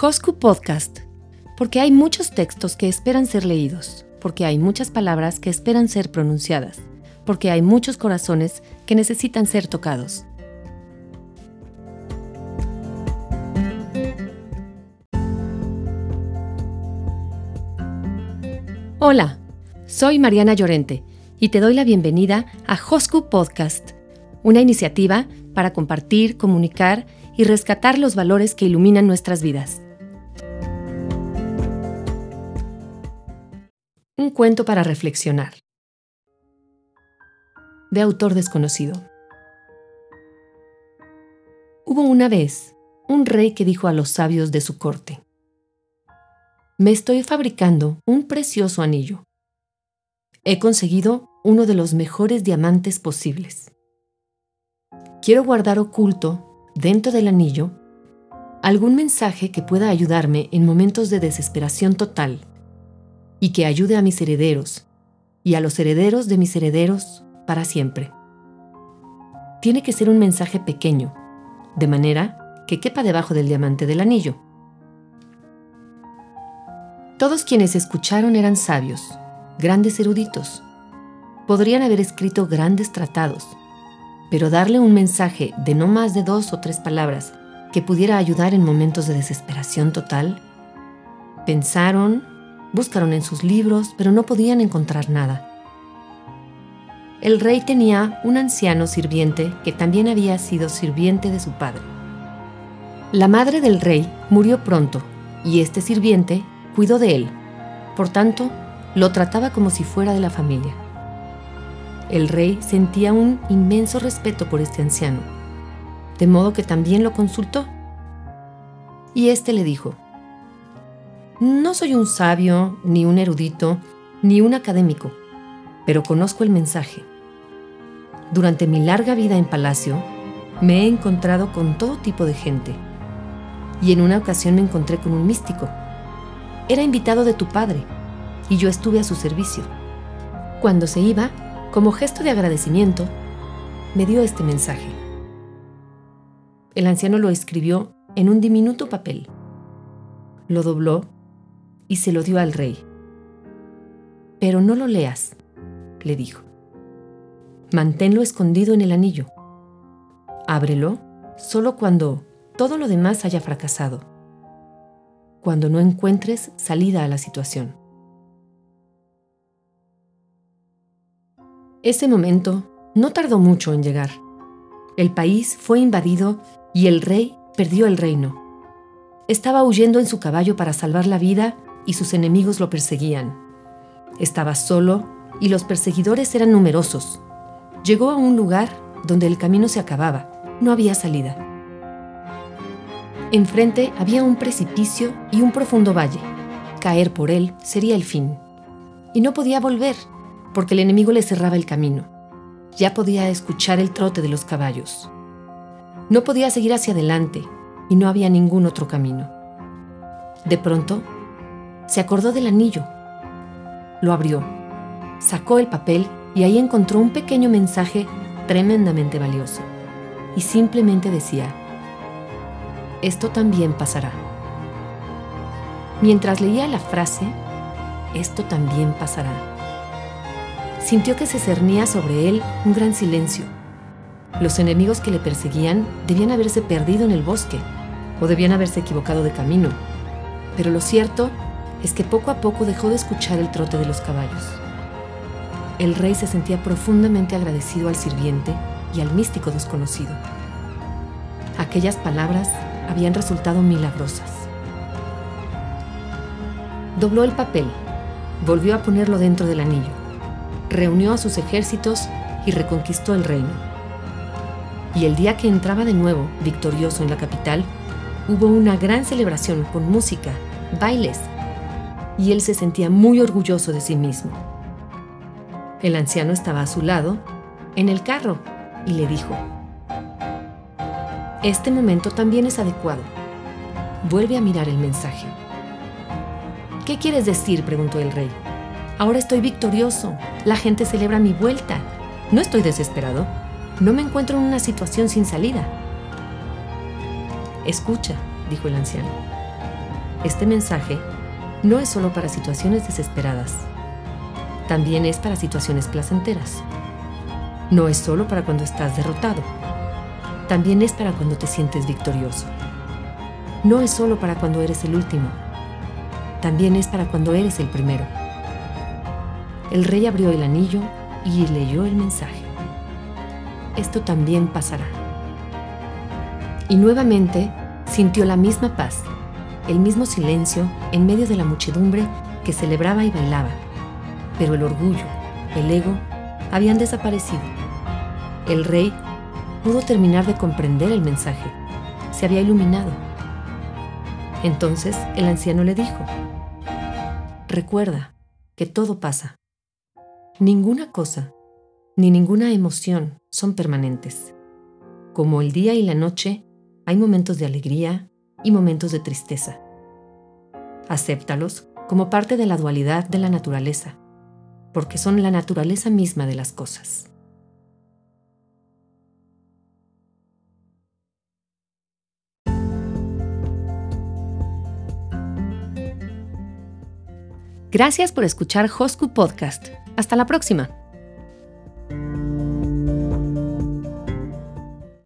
Hosku Podcast, porque hay muchos textos que esperan ser leídos, porque hay muchas palabras que esperan ser pronunciadas, porque hay muchos corazones que necesitan ser tocados. Hola, soy Mariana Llorente y te doy la bienvenida a Hosku Podcast, una iniciativa para compartir, comunicar y rescatar los valores que iluminan nuestras vidas. Un cuento para reflexionar. De autor desconocido. Hubo una vez un rey que dijo a los sabios de su corte, Me estoy fabricando un precioso anillo. He conseguido uno de los mejores diamantes posibles. Quiero guardar oculto dentro del anillo algún mensaje que pueda ayudarme en momentos de desesperación total y que ayude a mis herederos y a los herederos de mis herederos para siempre. Tiene que ser un mensaje pequeño, de manera que quepa debajo del diamante del anillo. Todos quienes escucharon eran sabios, grandes eruditos. Podrían haber escrito grandes tratados, pero darle un mensaje de no más de dos o tres palabras que pudiera ayudar en momentos de desesperación total? Pensaron, buscaron en sus libros, pero no podían encontrar nada. El rey tenía un anciano sirviente que también había sido sirviente de su padre. La madre del rey murió pronto y este sirviente cuidó de él. Por tanto, lo trataba como si fuera de la familia. El rey sentía un inmenso respeto por este anciano, de modo que también lo consultó. Y éste le dijo, No soy un sabio, ni un erudito, ni un académico, pero conozco el mensaje. Durante mi larga vida en palacio, me he encontrado con todo tipo de gente. Y en una ocasión me encontré con un místico. Era invitado de tu padre, y yo estuve a su servicio. Cuando se iba, como gesto de agradecimiento, me dio este mensaje. El anciano lo escribió en un diminuto papel. Lo dobló y se lo dio al rey. Pero no lo leas, le dijo. Manténlo escondido en el anillo. Ábrelo solo cuando todo lo demás haya fracasado, cuando no encuentres salida a la situación. Ese momento no tardó mucho en llegar. El país fue invadido y el rey perdió el reino. Estaba huyendo en su caballo para salvar la vida y sus enemigos lo perseguían. Estaba solo y los perseguidores eran numerosos. Llegó a un lugar donde el camino se acababa, no había salida. Enfrente había un precipicio y un profundo valle. Caer por él sería el fin. Y no podía volver porque el enemigo le cerraba el camino. Ya podía escuchar el trote de los caballos. No podía seguir hacia adelante y no había ningún otro camino. De pronto, se acordó del anillo. Lo abrió, sacó el papel y ahí encontró un pequeño mensaje tremendamente valioso. Y simplemente decía, esto también pasará. Mientras leía la frase, esto también pasará sintió que se cernía sobre él un gran silencio. Los enemigos que le perseguían debían haberse perdido en el bosque o debían haberse equivocado de camino. Pero lo cierto es que poco a poco dejó de escuchar el trote de los caballos. El rey se sentía profundamente agradecido al sirviente y al místico desconocido. Aquellas palabras habían resultado milagrosas. Dobló el papel, volvió a ponerlo dentro del anillo reunió a sus ejércitos y reconquistó el reino. Y el día que entraba de nuevo, victorioso en la capital, hubo una gran celebración con música, bailes, y él se sentía muy orgulloso de sí mismo. El anciano estaba a su lado, en el carro, y le dijo, Este momento también es adecuado. Vuelve a mirar el mensaje. ¿Qué quieres decir? preguntó el rey. Ahora estoy victorioso. La gente celebra mi vuelta. No estoy desesperado. No me encuentro en una situación sin salida. Escucha, dijo el anciano. Este mensaje no es solo para situaciones desesperadas, también es para situaciones placenteras. No es solo para cuando estás derrotado, también es para cuando te sientes victorioso. No es solo para cuando eres el último, también es para cuando eres el primero. El rey abrió el anillo y leyó el mensaje. Esto también pasará. Y nuevamente sintió la misma paz, el mismo silencio en medio de la muchedumbre que celebraba y bailaba. Pero el orgullo, el ego, habían desaparecido. El rey pudo terminar de comprender el mensaje. Se había iluminado. Entonces el anciano le dijo, Recuerda que todo pasa. Ninguna cosa ni ninguna emoción son permanentes. Como el día y la noche, hay momentos de alegría y momentos de tristeza. Acéptalos como parte de la dualidad de la naturaleza, porque son la naturaleza misma de las cosas. Gracias por escuchar Hosku Podcast. Hasta la próxima.